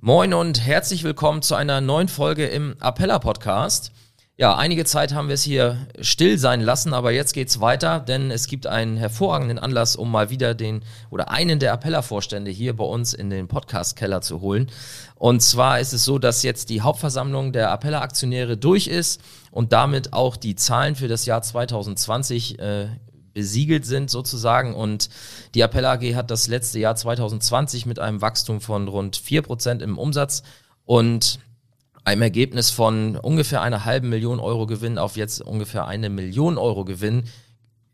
Moin und herzlich willkommen zu einer neuen Folge im Appella Podcast. Ja, einige Zeit haben wir es hier still sein lassen, aber jetzt geht's weiter, denn es gibt einen hervorragenden Anlass, um mal wieder den oder einen der Appella-Vorstände hier bei uns in den Podcast-Keller zu holen. Und zwar ist es so, dass jetzt die Hauptversammlung der Appella-Aktionäre durch ist und damit auch die Zahlen für das Jahr 2020 äh, besiegelt sind sozusagen. Und die Appell AG hat das letzte Jahr 2020 mit einem Wachstum von rund 4% im Umsatz und einem Ergebnis von ungefähr einer halben Million Euro Gewinn auf jetzt ungefähr eine Million Euro Gewinn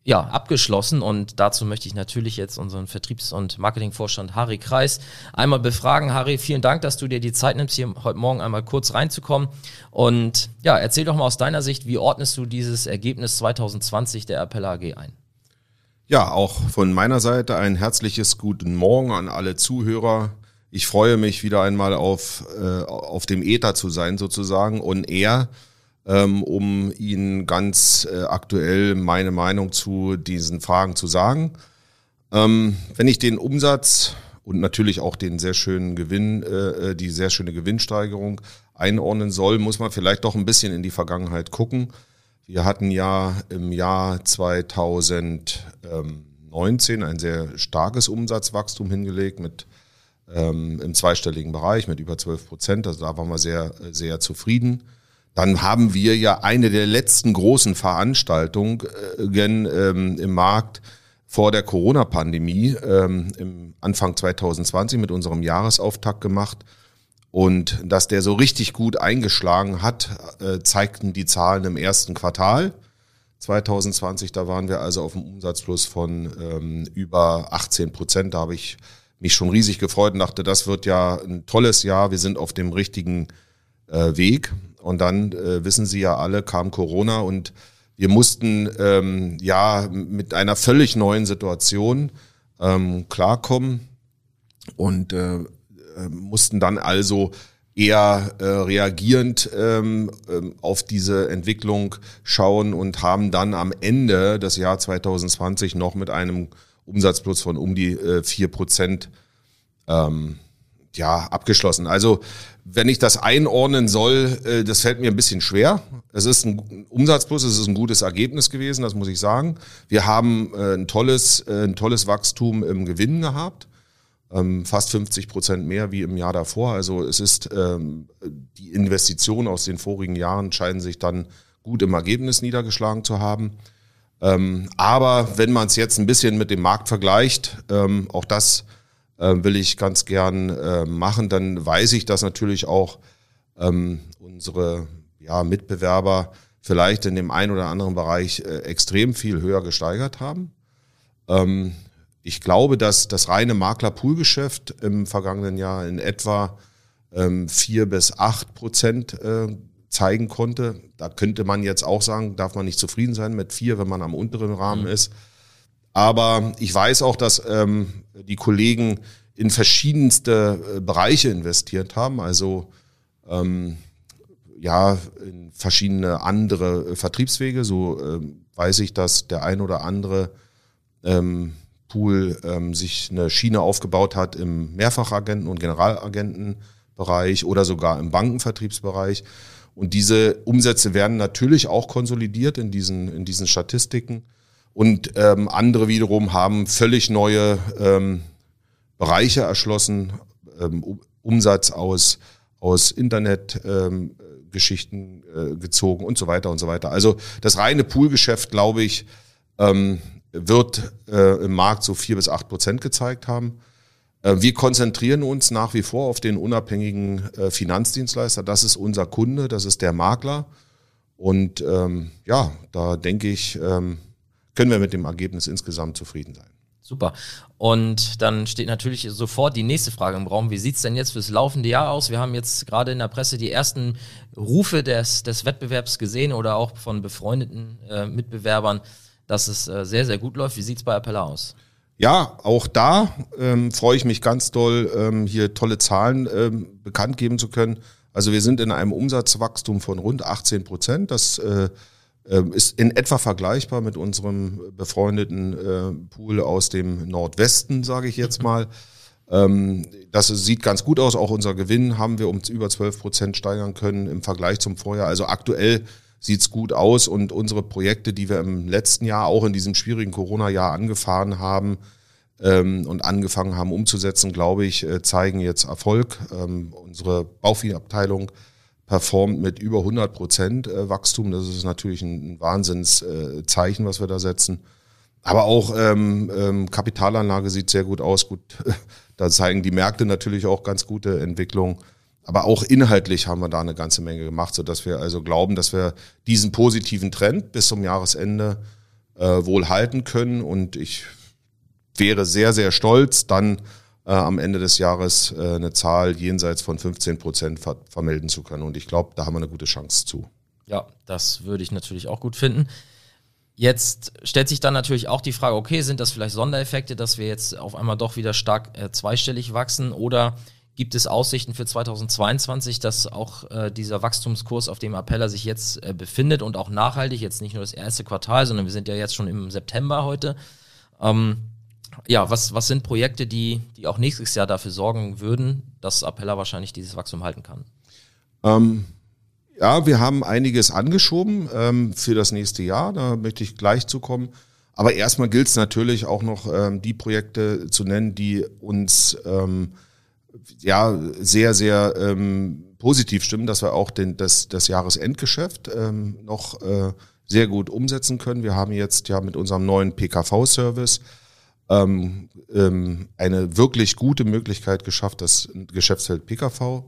ja, abgeschlossen und dazu möchte ich natürlich jetzt unseren Vertriebs- und Marketingvorstand Harry Kreis einmal befragen. Harry, vielen Dank, dass du dir die Zeit nimmst, hier heute Morgen einmal kurz reinzukommen und ja, erzähl doch mal aus deiner Sicht, wie ordnest du dieses Ergebnis 2020 der Appella AG ein? Ja, auch von meiner Seite ein herzliches Guten Morgen an alle Zuhörer. Ich freue mich wieder einmal auf, äh, auf dem Äther zu sein sozusagen und eher, ähm, um Ihnen ganz äh, aktuell meine Meinung zu diesen Fragen zu sagen. Ähm, wenn ich den Umsatz und natürlich auch den sehr schönen Gewinn, äh, äh die sehr schöne Gewinnsteigerung einordnen soll, muss man vielleicht doch ein bisschen in die Vergangenheit gucken. Wir hatten ja im Jahr 2019 ein sehr starkes Umsatzwachstum hingelegt mit ähm, im zweistelligen Bereich mit über 12 Prozent. Also da waren wir sehr, sehr zufrieden. Dann haben wir ja eine der letzten großen Veranstaltungen ähm, im Markt vor der Corona-Pandemie ähm, im Anfang 2020 mit unserem Jahresauftakt gemacht. Und dass der so richtig gut eingeschlagen hat, äh, zeigten die Zahlen im ersten Quartal 2020. Da waren wir also auf einem Umsatzplus von ähm, über 18 Prozent. Da habe ich mich schon riesig gefreut und dachte, das wird ja ein tolles Jahr. Wir sind auf dem richtigen äh, Weg. Und dann äh, wissen Sie ja alle, kam Corona und wir mussten ähm, ja mit einer völlig neuen Situation ähm, klarkommen. Und äh, mussten dann also eher äh, reagierend ähm, ähm, auf diese Entwicklung schauen und haben dann am Ende des Jahr 2020 noch mit einem Umsatzplus von um die äh, vier äh, Prozent ähm, ja, abgeschlossen. Also wenn ich das einordnen soll, äh, das fällt mir ein bisschen schwer. Es ist ein Umsatzplus, es ist ein gutes Ergebnis gewesen, das muss ich sagen. Wir haben äh, ein tolles, äh, ein tolles Wachstum im Gewinn gehabt ähm, fast 50 Prozent mehr wie im Jahr davor. Also es ist ähm, die Investitionen aus den vorigen Jahren scheinen sich dann gut im Ergebnis niedergeschlagen zu haben. Ähm, aber wenn man es jetzt ein bisschen mit dem Markt vergleicht, ähm, auch das äh, will ich ganz gern äh, machen, dann weiß ich, dass natürlich auch ähm, unsere ja, Mitbewerber vielleicht in dem einen oder anderen Bereich äh, extrem viel höher gesteigert haben. Ich glaube, dass das reine Makler-Pool-Geschäft im vergangenen Jahr in etwa ähm, vier bis acht Prozent äh, zeigen konnte. Da könnte man jetzt auch sagen, darf man nicht zufrieden sein mit vier, wenn man am unteren Rahmen mhm. ist. Aber ich weiß auch, dass ähm, die Kollegen in verschiedenste äh, Bereiche investiert haben. Also ähm, ja, in verschiedene andere äh, Vertriebswege. So ähm, weiß ich, dass der ein oder andere ähm, Pool ähm, sich eine Schiene aufgebaut hat im Mehrfachagenten- und Generalagentenbereich oder sogar im Bankenvertriebsbereich. Und diese Umsätze werden natürlich auch konsolidiert in diesen, in diesen Statistiken. Und ähm, andere wiederum haben völlig neue ähm, Bereiche erschlossen, ähm, Umsatz aus, aus Internetgeschichten ähm, äh, gezogen und so weiter und so weiter. Also das reine Poolgeschäft, glaube ich, ähm, wird äh, im Markt so vier bis acht Prozent gezeigt haben. Äh, wir konzentrieren uns nach wie vor auf den unabhängigen äh, Finanzdienstleister. Das ist unser Kunde, das ist der Makler. Und ähm, ja, da denke ich, ähm, können wir mit dem Ergebnis insgesamt zufrieden sein. Super. Und dann steht natürlich sofort die nächste Frage im Raum. Wie sieht es denn jetzt fürs laufende Jahr aus? Wir haben jetzt gerade in der Presse die ersten Rufe des, des Wettbewerbs gesehen oder auch von befreundeten äh, Mitbewerbern, dass es äh, sehr, sehr gut läuft. Wie sieht es bei Appella aus? Ja, auch da ähm, freue ich mich ganz doll, ähm, hier tolle Zahlen ähm, bekannt geben zu können. Also wir sind in einem Umsatzwachstum von rund 18 Prozent. Das äh, ähm, ist in etwa vergleichbar mit unserem befreundeten äh, Pool aus dem Nordwesten, sage ich jetzt mal. Ähm, das sieht ganz gut aus. Auch unser Gewinn haben wir um über 12 Prozent steigern können im Vergleich zum Vorjahr. Also aktuell sieht's gut aus und unsere Projekte, die wir im letzten Jahr auch in diesem schwierigen Corona-Jahr angefahren haben ähm, und angefangen haben umzusetzen, glaube ich, äh, zeigen jetzt Erfolg. Ähm, unsere Bauviehabteilung performt mit über 100 Prozent äh, Wachstum. Das ist natürlich ein Wahnsinnszeichen, was wir da setzen. Aber auch ähm, ähm, Kapitalanlage sieht sehr gut aus. Gut, da zeigen die Märkte natürlich auch ganz gute Entwicklung. Aber auch inhaltlich haben wir da eine ganze Menge gemacht, sodass wir also glauben, dass wir diesen positiven Trend bis zum Jahresende äh, wohl halten können. Und ich wäre sehr, sehr stolz, dann äh, am Ende des Jahres äh, eine Zahl jenseits von 15 Prozent ver vermelden zu können. Und ich glaube, da haben wir eine gute Chance zu. Ja, das würde ich natürlich auch gut finden. Jetzt stellt sich dann natürlich auch die Frage, okay, sind das vielleicht Sondereffekte, dass wir jetzt auf einmal doch wieder stark äh, zweistellig wachsen oder gibt es Aussichten für 2022, dass auch äh, dieser Wachstumskurs, auf dem Appella sich jetzt äh, befindet und auch nachhaltig, jetzt nicht nur das erste Quartal, sondern wir sind ja jetzt schon im September heute, ähm, ja, was, was sind Projekte, die, die auch nächstes Jahr dafür sorgen würden, dass Appella wahrscheinlich dieses Wachstum halten kann? Ähm, ja, wir haben einiges angeschoben ähm, für das nächste Jahr. Da möchte ich gleich zukommen. Aber erstmal gilt es natürlich auch noch, ähm, die Projekte zu nennen, die uns ähm, ja sehr, sehr ähm, positiv stimmen, dass wir auch den, das, das Jahresendgeschäft ähm, noch äh, sehr gut umsetzen können. Wir haben jetzt ja mit unserem neuen PKV-Service ähm, ähm, eine wirklich gute Möglichkeit geschafft, das Geschäftsfeld PKV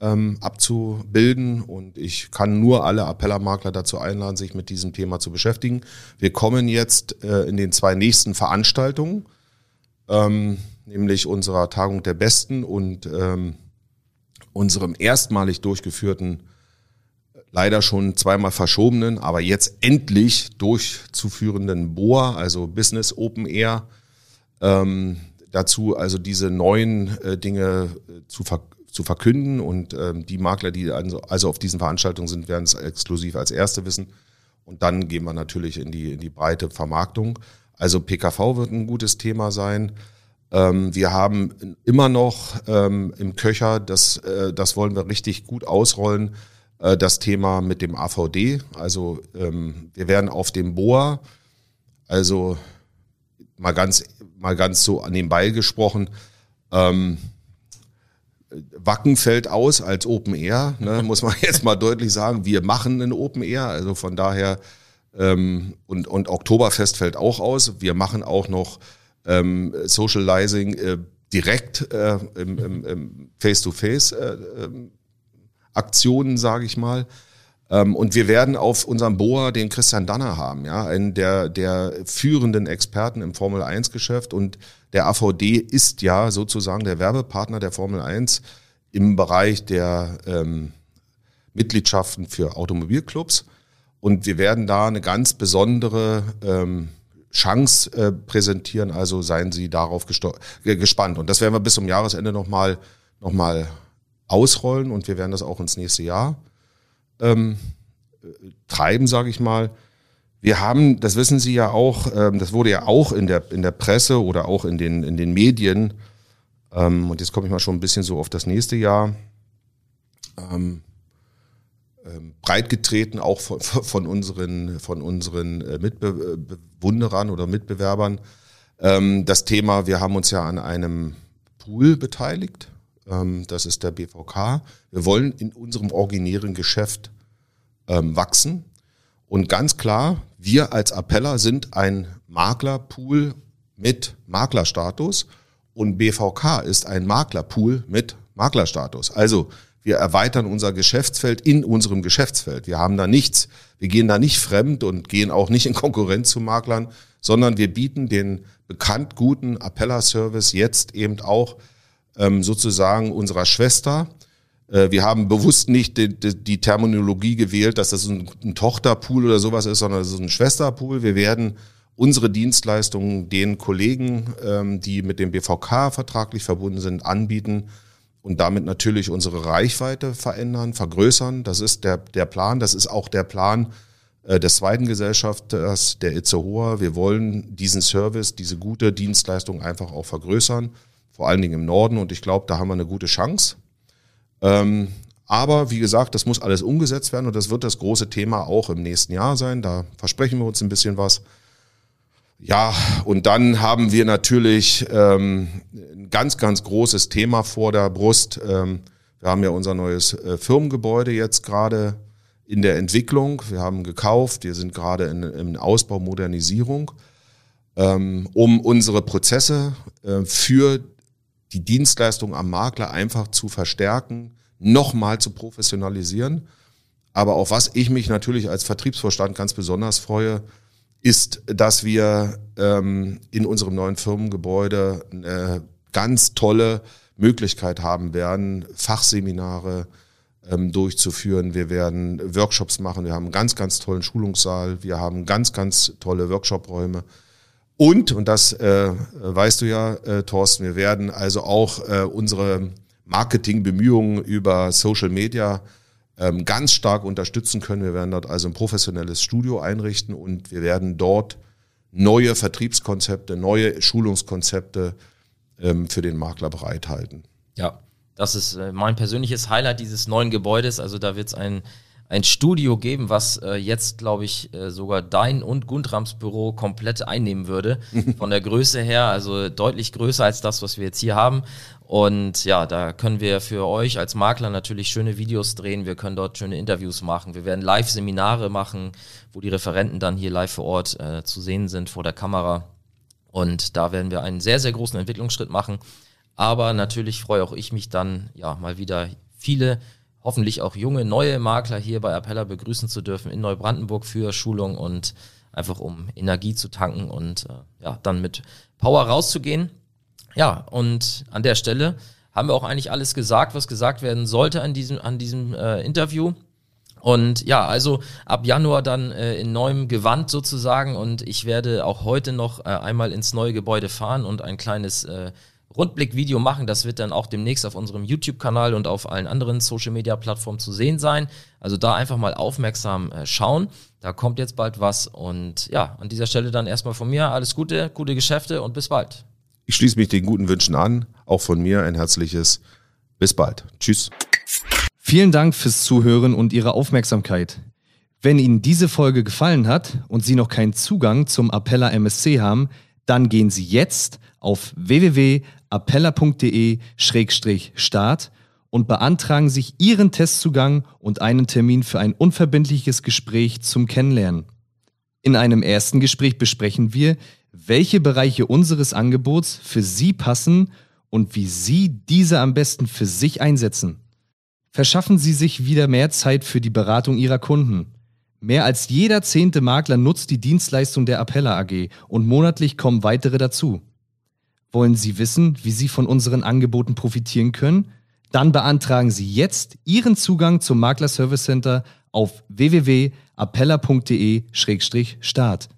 ähm, abzubilden. Und ich kann nur alle Appellermakler dazu einladen, sich mit diesem Thema zu beschäftigen. Wir kommen jetzt äh, in den zwei nächsten Veranstaltungen, ähm, nämlich unserer Tagung der Besten und ähm, unserem erstmalig durchgeführten leider schon zweimal verschobenen, aber jetzt endlich durchzuführenden BOA, also Business Open Air, ähm, dazu also diese neuen äh, Dinge äh, zu, ver zu verkünden und ähm, die Makler, die also, also auf diesen Veranstaltungen sind, werden es exklusiv als Erste wissen. Und dann gehen wir natürlich in die, in die breite Vermarktung. Also PKV wird ein gutes Thema sein. Ähm, wir haben immer noch ähm, im Köcher, das, äh, das wollen wir richtig gut ausrollen, äh, das Thema mit dem AVD. Also ähm, wir werden auf dem BOA, also mal ganz mal ganz so nebenbei gesprochen, ähm, Wacken fällt aus als Open Air, ne, muss man jetzt mal deutlich sagen. Wir machen ein Open Air, also von daher ähm, und, und Oktoberfest fällt auch aus. Wir machen auch noch ähm, Socializing äh, direkt äh, im, im, im Face-to-Face äh, ähm, sage ich mal. Ähm, und wir werden auf unserem Boa den Christian Danner haben, ja, einen der, der führenden Experten im Formel 1 Geschäft. Und der AVD ist ja sozusagen der Werbepartner der Formel 1 im Bereich der ähm, Mitgliedschaften für Automobilclubs. Und wir werden da eine ganz besondere ähm, Chance äh, präsentieren. Also seien Sie darauf gespannt. Und das werden wir bis zum Jahresende nochmal noch mal ausrollen und wir werden das auch ins nächste Jahr ähm, treiben, sage ich mal. Wir haben, das wissen Sie ja auch, ähm, das wurde ja auch in der, in der Presse oder auch in den, in den Medien, ähm, und jetzt komme ich mal schon ein bisschen so auf das nächste Jahr, ähm, ähm, breitgetreten, auch von, von unseren, von unseren äh, Mitbewunderern oder Mitbewerbern. Ähm, das Thema, wir haben uns ja an einem Pool beteiligt, ähm, das ist der BVK. Wir wollen in unserem originären Geschäft wachsen. Und ganz klar, wir als Appeller sind ein Maklerpool mit Maklerstatus und BVK ist ein Maklerpool mit Maklerstatus. Also wir erweitern unser Geschäftsfeld in unserem Geschäftsfeld. Wir haben da nichts, wir gehen da nicht fremd und gehen auch nicht in Konkurrenz zu Maklern, sondern wir bieten den bekannt guten Appella-Service jetzt eben auch ähm, sozusagen unserer Schwester. Äh, wir haben bewusst nicht die, die, die Terminologie gewählt, dass das ein, ein Tochterpool oder sowas ist, sondern es ist ein Schwesterpool. Wir werden unsere Dienstleistungen den Kollegen, ähm, die mit dem BVK vertraglich verbunden sind, anbieten und damit natürlich unsere Reichweite verändern, vergrößern. Das ist der, der Plan. Das ist auch der Plan äh, des zweiten Gesellschafters, der Itzehoer. Wir wollen diesen Service, diese gute Dienstleistung einfach auch vergrößern, vor allen Dingen im Norden. Und ich glaube, da haben wir eine gute Chance. Ähm, aber wie gesagt, das muss alles umgesetzt werden und das wird das große Thema auch im nächsten Jahr sein. Da versprechen wir uns ein bisschen was. Ja, und dann haben wir natürlich ähm, ein ganz, ganz großes Thema vor der Brust. Ähm, wir haben ja unser neues äh, Firmengebäude jetzt gerade in der Entwicklung. Wir haben gekauft, wir sind gerade in, in Ausbau, Modernisierung, ähm, um unsere Prozesse äh, für die Dienstleistung am Makler einfach zu verstärken, nochmal zu professionalisieren. Aber auf was ich mich natürlich als Vertriebsvorstand ganz besonders freue, ist, dass wir ähm, in unserem neuen Firmengebäude eine ganz tolle Möglichkeit haben werden, Fachseminare ähm, durchzuführen. Wir werden Workshops machen. Wir haben einen ganz, ganz tollen Schulungssaal. Wir haben ganz, ganz tolle Workshopräume. Und, und das äh, weißt du ja, äh, Thorsten, wir werden also auch äh, unsere Marketingbemühungen über Social Media ähm, ganz stark unterstützen können. Wir werden dort also ein professionelles Studio einrichten und wir werden dort neue Vertriebskonzepte, neue Schulungskonzepte ähm, für den Makler bereithalten. Ja, das ist äh, mein persönliches Highlight dieses neuen Gebäudes. Also da wird es ein, ein Studio geben, was äh, jetzt, glaube ich, äh, sogar dein und Guntrams Büro komplett einnehmen würde. Von der Größe her, also deutlich größer als das, was wir jetzt hier haben. Und ja, da können wir für euch als Makler natürlich schöne Videos drehen. Wir können dort schöne Interviews machen. Wir werden Live-Seminare machen, wo die Referenten dann hier live vor Ort äh, zu sehen sind vor der Kamera. Und da werden wir einen sehr, sehr großen Entwicklungsschritt machen. Aber natürlich freue auch ich mich dann, ja, mal wieder viele, hoffentlich auch junge, neue Makler hier bei Appella begrüßen zu dürfen in Neubrandenburg für Schulung und einfach um Energie zu tanken und äh, ja, dann mit Power rauszugehen. Ja, und an der Stelle haben wir auch eigentlich alles gesagt, was gesagt werden sollte an diesem, an diesem äh, Interview. Und ja, also ab Januar dann äh, in neuem Gewand sozusagen. Und ich werde auch heute noch äh, einmal ins neue Gebäude fahren und ein kleines äh, Rundblick-Video machen. Das wird dann auch demnächst auf unserem YouTube-Kanal und auf allen anderen Social-Media-Plattformen zu sehen sein. Also da einfach mal aufmerksam äh, schauen. Da kommt jetzt bald was. Und ja, an dieser Stelle dann erstmal von mir alles Gute, gute Geschäfte und bis bald. Ich schließe mich den guten Wünschen an. Auch von mir ein herzliches bis bald. Tschüss. Vielen Dank fürs Zuhören und Ihre Aufmerksamkeit. Wenn Ihnen diese Folge gefallen hat und Sie noch keinen Zugang zum Appella MSC haben, dann gehen Sie jetzt auf www.appella.de-start und beantragen sich Ihren Testzugang und einen Termin für ein unverbindliches Gespräch zum Kennenlernen. In einem ersten Gespräch besprechen wir, welche Bereiche unseres Angebots für Sie passen und wie Sie diese am besten für sich einsetzen. Verschaffen Sie sich wieder mehr Zeit für die Beratung Ihrer Kunden. Mehr als jeder zehnte Makler nutzt die Dienstleistung der Appella AG und monatlich kommen weitere dazu. Wollen Sie wissen, wie Sie von unseren Angeboten profitieren können? Dann beantragen Sie jetzt Ihren Zugang zum Makler Service Center auf www.appella.de-start.